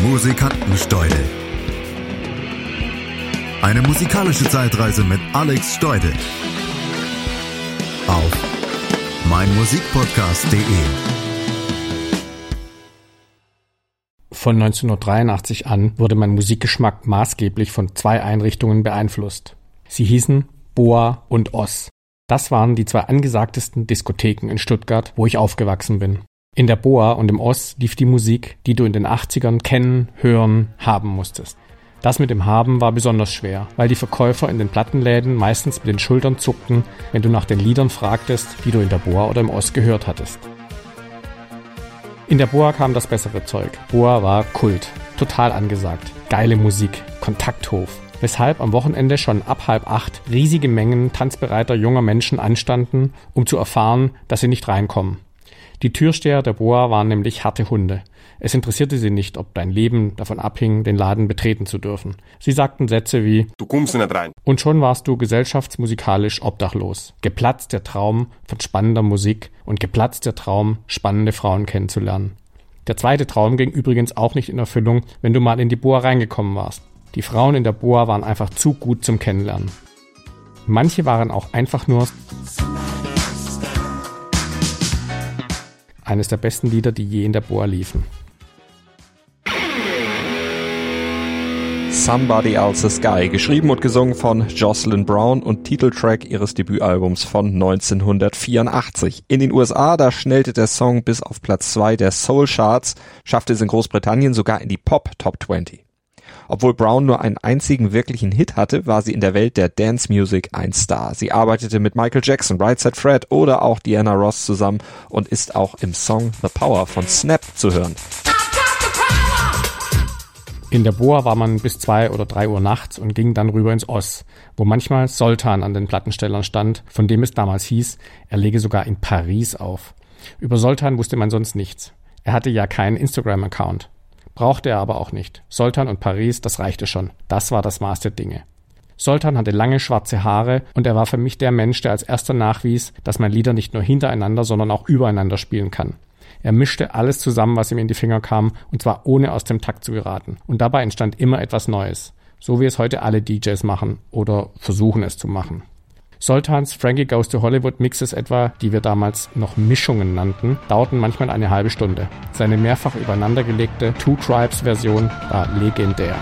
Musikantensteudel. Eine musikalische Zeitreise mit Alex Steudel. Auf meinmusikpodcast.de. Von 1983 an wurde mein Musikgeschmack maßgeblich von zwei Einrichtungen beeinflusst. Sie hießen Boa und Oss. Das waren die zwei angesagtesten Diskotheken in Stuttgart, wo ich aufgewachsen bin. In der Boa und im Oss lief die Musik, die du in den 80ern kennen, hören, haben musstest. Das mit dem Haben war besonders schwer, weil die Verkäufer in den Plattenläden meistens mit den Schultern zuckten, wenn du nach den Liedern fragtest, die du in der Boa oder im Oss gehört hattest. In der Boa kam das bessere Zeug. Boa war Kult, total angesagt, geile Musik, Kontakthof, weshalb am Wochenende schon ab halb acht riesige Mengen tanzbereiter junger Menschen anstanden, um zu erfahren, dass sie nicht reinkommen. Die Türsteher der Boa waren nämlich harte Hunde. Es interessierte sie nicht, ob dein Leben davon abhing, den Laden betreten zu dürfen. Sie sagten Sätze wie Du kommst nicht rein. Und schon warst du gesellschaftsmusikalisch obdachlos. Geplatzt der Traum von spannender Musik und geplatzt der Traum, spannende Frauen kennenzulernen. Der zweite Traum ging übrigens auch nicht in Erfüllung, wenn du mal in die Boa reingekommen warst. Die Frauen in der Boa waren einfach zu gut zum Kennenlernen. Manche waren auch einfach nur eines der besten Lieder, die je in der Boa liefen. Somebody Else's Sky, geschrieben und gesungen von Jocelyn Brown und Titeltrack ihres Debütalbums von 1984. In den USA, da schnellte der Song bis auf Platz 2 der Soul Charts, schaffte es in Großbritannien sogar in die Pop Top 20. Obwohl Brown nur einen einzigen wirklichen Hit hatte, war sie in der Welt der Dance Music ein Star. Sie arbeitete mit Michael Jackson, Right Said Fred oder auch Diana Ross zusammen und ist auch im Song The Power von Snap zu hören. In der Boa war man bis zwei oder drei Uhr nachts und ging dann rüber ins Oss, wo manchmal Soltan an den Plattenstellern stand, von dem es damals hieß, er lege sogar in Paris auf. Über Soltan wusste man sonst nichts. Er hatte ja keinen Instagram-Account. Brauchte er aber auch nicht. Soltan und Paris, das reichte schon. Das war das Maß der Dinge. Soltan hatte lange schwarze Haare und er war für mich der Mensch, der als erster nachwies, dass man Lieder nicht nur hintereinander, sondern auch übereinander spielen kann. Er mischte alles zusammen, was ihm in die Finger kam, und zwar ohne aus dem Takt zu geraten. Und dabei entstand immer etwas Neues. So wie es heute alle DJs machen oder versuchen es zu machen. Soltans Frankie Goes to Hollywood Mixes etwa, die wir damals noch Mischungen nannten, dauerten manchmal eine halbe Stunde. Seine mehrfach übereinandergelegte Two Tribes Version war legendär.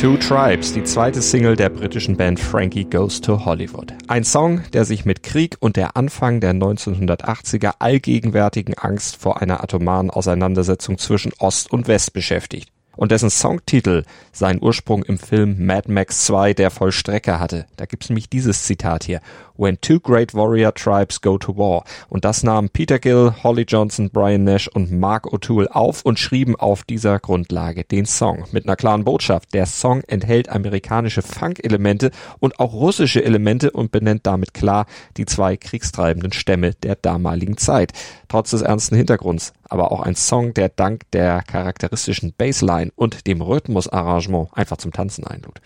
Two Tribes, die zweite Single der britischen Band Frankie Goes to Hollywood. Ein Song, der sich mit Krieg und der Anfang der 1980er allgegenwärtigen Angst vor einer atomaren Auseinandersetzung zwischen Ost und West beschäftigt und dessen Songtitel seinen Ursprung im Film Mad Max 2 der Vollstrecker hatte. Da gibt's nämlich dieses Zitat hier. When two great warrior tribes go to war. Und das nahmen Peter Gill, Holly Johnson, Brian Nash und Mark O'Toole auf und schrieben auf dieser Grundlage den Song. Mit einer klaren Botschaft. Der Song enthält amerikanische Funk-Elemente und auch russische Elemente und benennt damit klar die zwei kriegstreibenden Stämme der damaligen Zeit. Trotz des ernsten Hintergrunds. Aber auch ein Song, der dank der charakteristischen Bassline und dem Rhythmusarrangement einfach zum Tanzen einlud.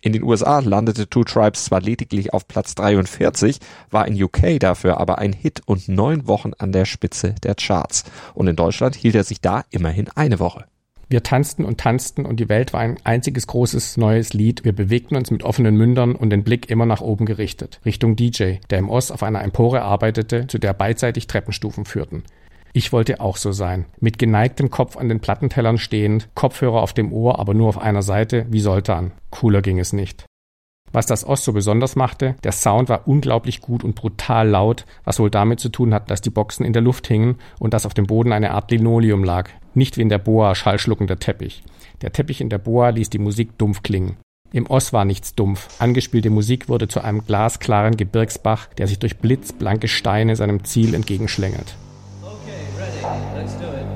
In den USA landete Two Tribes zwar lediglich auf Platz 43, war in UK dafür aber ein Hit und neun Wochen an der Spitze der Charts. Und in Deutschland hielt er sich da immerhin eine Woche. Wir tanzten und tanzten und die Welt war ein einziges großes neues Lied. Wir bewegten uns mit offenen Mündern und den Blick immer nach oben gerichtet, Richtung DJ, der im Ost auf einer Empore arbeitete, zu der beidseitig Treppenstufen führten. Ich wollte auch so sein. Mit geneigtem Kopf an den Plattentellern stehend, Kopfhörer auf dem Ohr, aber nur auf einer Seite, wie Soltan. Cooler ging es nicht. Was das Ost so besonders machte, der Sound war unglaublich gut und brutal laut, was wohl damit zu tun hat, dass die Boxen in der Luft hingen und dass auf dem Boden eine Art Linoleum lag, nicht wie in der Boa schallschluckender Teppich. Der Teppich in der Boa ließ die Musik dumpf klingen. Im Oss war nichts dumpf. Angespielte Musik wurde zu einem glasklaren Gebirgsbach, der sich durch blitzblanke Steine seinem Ziel entgegenschlängelt. Let's do it.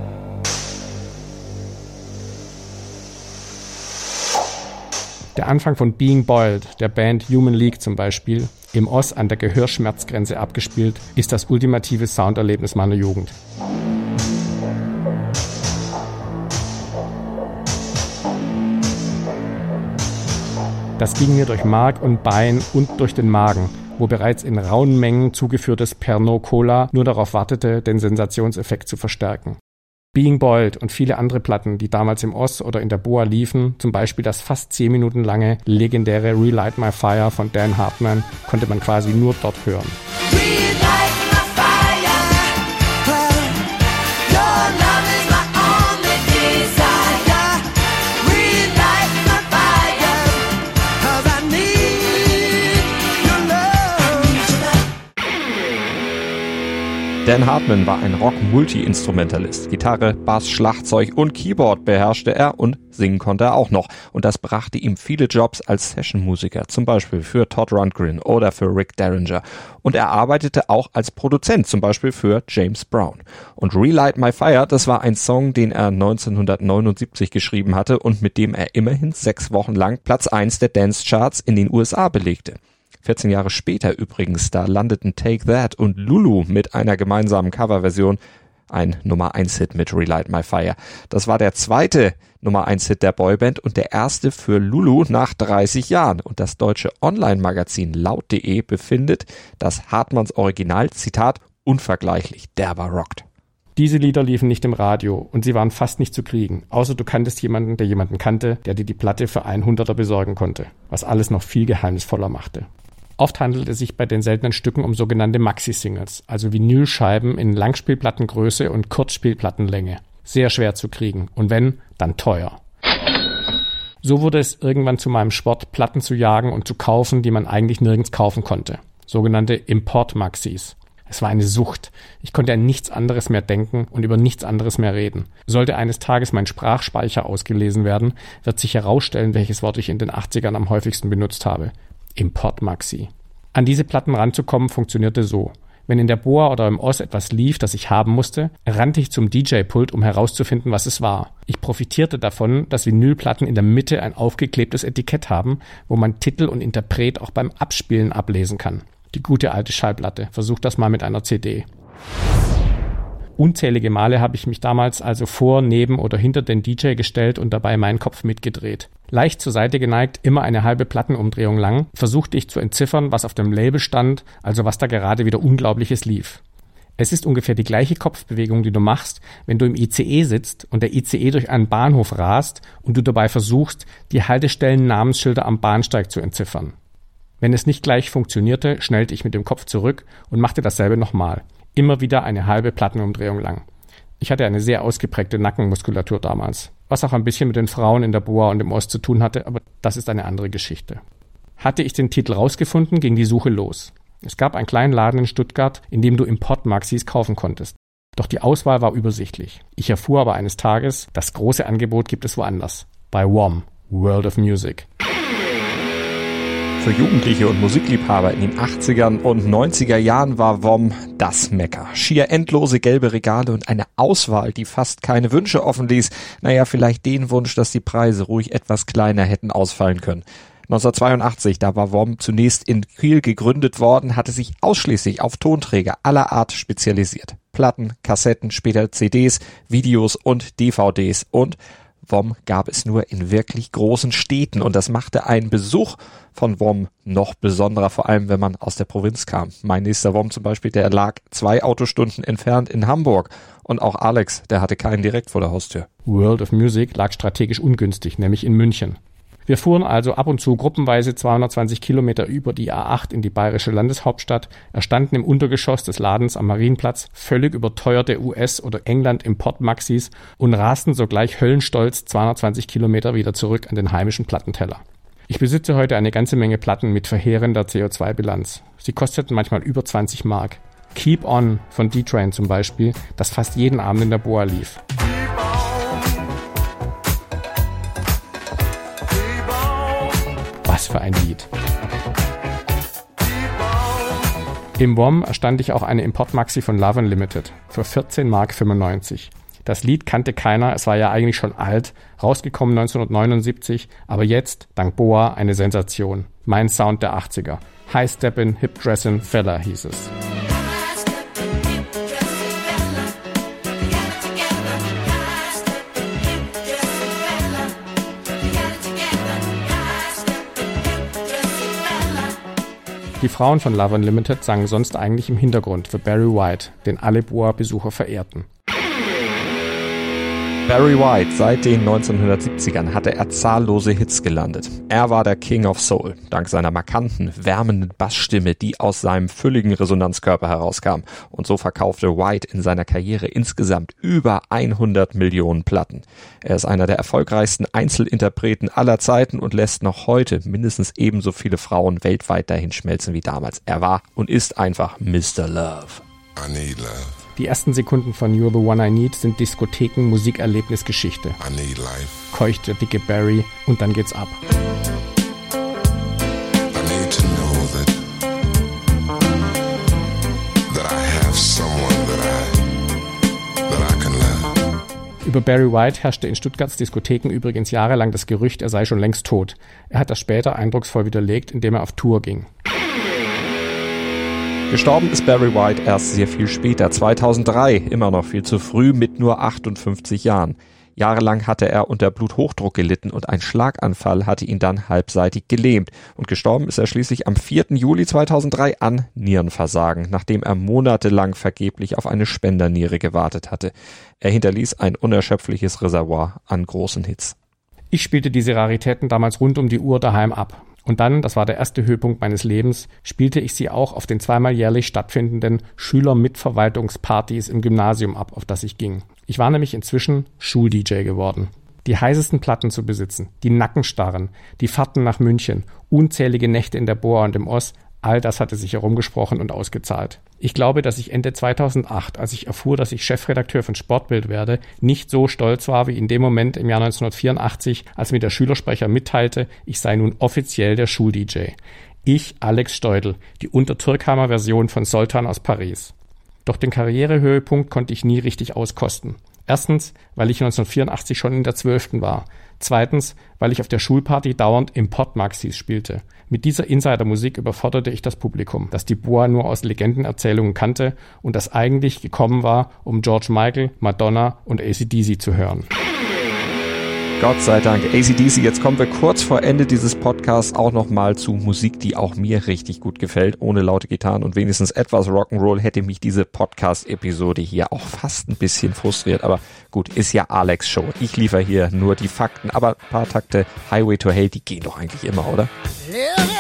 Der Anfang von Being Boiled, der Band Human League zum Beispiel, im Oss an der Gehörschmerzgrenze abgespielt, ist das ultimative Sounderlebnis meiner Jugend. Das ging mir durch Mark und Bein und durch den Magen wo bereits in rauen Mengen zugeführtes Pernod Cola nur darauf wartete, den Sensationseffekt zu verstärken. Being Boiled und viele andere Platten, die damals im Oz oder in der Boa liefen, zum Beispiel das fast zehn Minuten lange legendäre Relight My Fire von Dan Hartman, konnte man quasi nur dort hören. Dan Hartman war ein Rock-Multi-Instrumentalist. Gitarre, Bass, Schlagzeug und Keyboard beherrschte er und singen konnte er auch noch. Und das brachte ihm viele Jobs als Session-Musiker, zum Beispiel für Todd Rundgren oder für Rick Derringer. Und er arbeitete auch als Produzent, zum Beispiel für James Brown. Und Relight My Fire, das war ein Song, den er 1979 geschrieben hatte und mit dem er immerhin sechs Wochen lang Platz eins der Dance-Charts in den USA belegte. 14 Jahre später übrigens, da landeten Take That und Lulu mit einer gemeinsamen Coverversion ein Nummer 1 Hit mit Relight My Fire. Das war der zweite Nummer 1 Hit der Boyband und der erste für Lulu nach 30 Jahren. Und das deutsche Online-Magazin laut.de befindet, dass Hartmanns Original, Zitat, unvergleichlich derber rockt. Diese Lieder liefen nicht im Radio und sie waren fast nicht zu kriegen, außer du kanntest jemanden, der jemanden kannte, der dir die Platte für 100er besorgen konnte, was alles noch viel geheimnisvoller machte. Oft handelt es sich bei den seltenen Stücken um sogenannte Maxi-Singles, also Vinylscheiben in Langspielplattengröße und Kurzspielplattenlänge. Sehr schwer zu kriegen und wenn, dann teuer. So wurde es irgendwann zu meinem Sport, Platten zu jagen und zu kaufen, die man eigentlich nirgends kaufen konnte. Sogenannte Import-Maxis. Es war eine Sucht. Ich konnte an nichts anderes mehr denken und über nichts anderes mehr reden. Sollte eines Tages mein Sprachspeicher ausgelesen werden, wird sich herausstellen, welches Wort ich in den 80ern am häufigsten benutzt habe. Import-Maxi. An diese Platten ranzukommen funktionierte so. Wenn in der Boa oder im Oz etwas lief, das ich haben musste, rannte ich zum DJ-Pult, um herauszufinden, was es war. Ich profitierte davon, dass Vinylplatten in der Mitte ein aufgeklebtes Etikett haben, wo man Titel und Interpret auch beim Abspielen ablesen kann. Die gute alte Schallplatte. Versuch das mal mit einer CD. Unzählige Male habe ich mich damals also vor, neben oder hinter den DJ gestellt und dabei meinen Kopf mitgedreht. Leicht zur Seite geneigt, immer eine halbe Plattenumdrehung lang, versuchte ich zu entziffern, was auf dem Label stand, also was da gerade wieder Unglaubliches lief. Es ist ungefähr die gleiche Kopfbewegung, die du machst, wenn du im ICE sitzt und der ICE durch einen Bahnhof rast und du dabei versuchst, die Haltestellen-Namensschilder am Bahnsteig zu entziffern. Wenn es nicht gleich funktionierte, schnellte ich mit dem Kopf zurück und machte dasselbe nochmal immer wieder eine halbe Plattenumdrehung lang. Ich hatte eine sehr ausgeprägte Nackenmuskulatur damals, was auch ein bisschen mit den Frauen in der Boa und im Ost zu tun hatte, aber das ist eine andere Geschichte. Hatte ich den Titel rausgefunden, ging die Suche los. Es gab einen kleinen Laden in Stuttgart, in dem du Import-Maxis kaufen konntest. Doch die Auswahl war übersichtlich. Ich erfuhr aber eines Tages, das große Angebot gibt es woanders. Bei WOM, World of Music. Für Jugendliche und Musikliebhaber in den 80ern und 90er Jahren war WOM das Mecker. Schier endlose gelbe Regale und eine Auswahl, die fast keine Wünsche offen ließ. Naja, vielleicht den Wunsch, dass die Preise ruhig etwas kleiner hätten ausfallen können. 1982, da war WOM zunächst in Kiel gegründet worden, hatte sich ausschließlich auf Tonträger aller Art spezialisiert. Platten, Kassetten, später CDs, Videos und DVDs und WOM gab es nur in wirklich großen Städten und das machte einen Besuch von WOM noch besonderer, vor allem wenn man aus der Provinz kam. Mein nächster WOM zum Beispiel, der lag zwei Autostunden entfernt in Hamburg und auch Alex, der hatte keinen direkt vor der Haustür. World of Music lag strategisch ungünstig, nämlich in München. Wir fuhren also ab und zu gruppenweise 220 Kilometer über die A8 in die bayerische Landeshauptstadt, erstanden im Untergeschoss des Ladens am Marienplatz völlig überteuerte US- oder England-Import-Maxis und rasten sogleich höllenstolz 220 Kilometer wieder zurück an den heimischen Plattenteller. Ich besitze heute eine ganze Menge Platten mit verheerender CO2-Bilanz. Sie kosteten manchmal über 20 Mark. Keep On von D-Train zum Beispiel, das fast jeden Abend in der Boa lief. Was für ein Lied. Im WOM erstand ich auch eine Importmaxi von Love Unlimited für 14 Mark 95. Das Lied kannte keiner, es war ja eigentlich schon alt, rausgekommen 1979, aber jetzt, dank Boa, eine Sensation. Mein Sound der 80er. High Steppin', Hip Dressin', Fella hieß es. Die Frauen von Love Unlimited sangen sonst eigentlich im Hintergrund für Barry White, den alle Boa-Besucher verehrten. Barry White, seit den 1970ern hatte er zahllose Hits gelandet. Er war der King of Soul, dank seiner markanten, wärmenden Bassstimme, die aus seinem fülligen Resonanzkörper herauskam. Und so verkaufte White in seiner Karriere insgesamt über 100 Millionen Platten. Er ist einer der erfolgreichsten Einzelinterpreten aller Zeiten und lässt noch heute mindestens ebenso viele Frauen weltweit dahin schmelzen wie damals. Er war und ist einfach Mr. Love. I need love. Die ersten Sekunden von You're the One I Need sind Diskotheken, Musikerlebnisgeschichte. Keucht der dicke Barry und dann geht's ab. Über Barry White herrschte in Stuttgarts Diskotheken übrigens jahrelang das Gerücht, er sei schon längst tot. Er hat das später eindrucksvoll widerlegt, indem er auf Tour ging. Gestorben ist Barry White erst sehr viel später, 2003, immer noch viel zu früh mit nur 58 Jahren. Jahrelang hatte er unter Bluthochdruck gelitten und ein Schlaganfall hatte ihn dann halbseitig gelähmt. Und gestorben ist er schließlich am 4. Juli 2003 an Nierenversagen, nachdem er monatelang vergeblich auf eine Spenderniere gewartet hatte. Er hinterließ ein unerschöpfliches Reservoir an großen Hits. Ich spielte diese Raritäten damals rund um die Uhr daheim ab. Und dann, das war der erste Höhepunkt meines Lebens, spielte ich sie auch auf den zweimal jährlich stattfindenden Schülermitverwaltungspartys im Gymnasium ab, auf das ich ging. Ich war nämlich inzwischen Schul-DJ geworden. Die heißesten Platten zu besitzen, die Nackenstarren, die Fahrten nach München, unzählige Nächte in der Boa und im Oss, All das hatte sich herumgesprochen und ausgezahlt. Ich glaube, dass ich Ende 2008, als ich erfuhr, dass ich Chefredakteur von Sportbild werde, nicht so stolz war wie in dem Moment im Jahr 1984, als mir der Schülersprecher mitteilte, ich sei nun offiziell der Schul-DJ. Ich, Alex Steudel, die Untertürkheimer Version von Soltan aus Paris. Doch den Karrierehöhepunkt konnte ich nie richtig auskosten. Erstens, weil ich 1984 schon in der Zwölften war. Zweitens, weil ich auf der Schulparty dauernd Importmaxis spielte. Mit dieser Insidermusik überforderte ich das Publikum, das die Boa nur aus Legendenerzählungen kannte und das eigentlich gekommen war, um George Michael, Madonna und ACDC zu hören. Gott sei Dank. ACDC, jetzt kommen wir kurz vor Ende dieses Podcasts auch nochmal zu Musik, die auch mir richtig gut gefällt. Ohne laute Gitarren und wenigstens etwas Rock'n'Roll hätte mich diese Podcast-Episode hier auch fast ein bisschen frustriert. Aber gut, ist ja Alex Show. Ich liefere hier nur die Fakten. Aber ein paar Takte Highway to Hell, die gehen doch eigentlich immer, oder? Ja,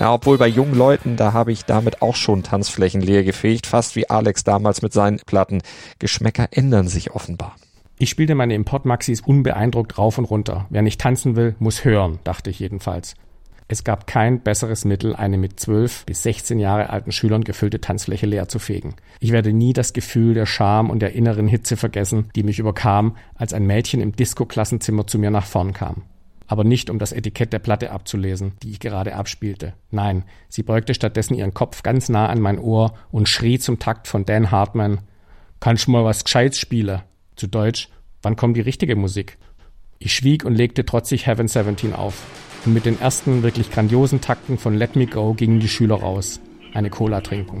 ja. Obwohl bei jungen Leuten, da habe ich damit auch schon Tanzflächen leer gefegt, fast wie Alex damals mit seinen Platten. Geschmäcker ändern sich offenbar. Ich spielte meine Importmaxis unbeeindruckt rauf und runter. Wer nicht tanzen will, muss hören, dachte ich jedenfalls. Es gab kein besseres Mittel, eine mit 12 bis 16 Jahre alten Schülern gefüllte Tanzfläche leer zu fegen. Ich werde nie das Gefühl der Scham und der inneren Hitze vergessen, die mich überkam, als ein Mädchen im Disco-Klassenzimmer zu mir nach vorn kam aber nicht um das Etikett der Platte abzulesen, die ich gerade abspielte. Nein, sie beugte stattdessen ihren Kopf ganz nah an mein Ohr und schrie zum Takt von Dan Hartmann, kannst du mal was Gescheites spielen? Zu Deutsch, wann kommt die richtige Musik? Ich schwieg und legte trotzig Heaven 17 auf. Und mit den ersten wirklich grandiosen Takten von Let Me Go gingen die Schüler raus. Eine Cola trinken.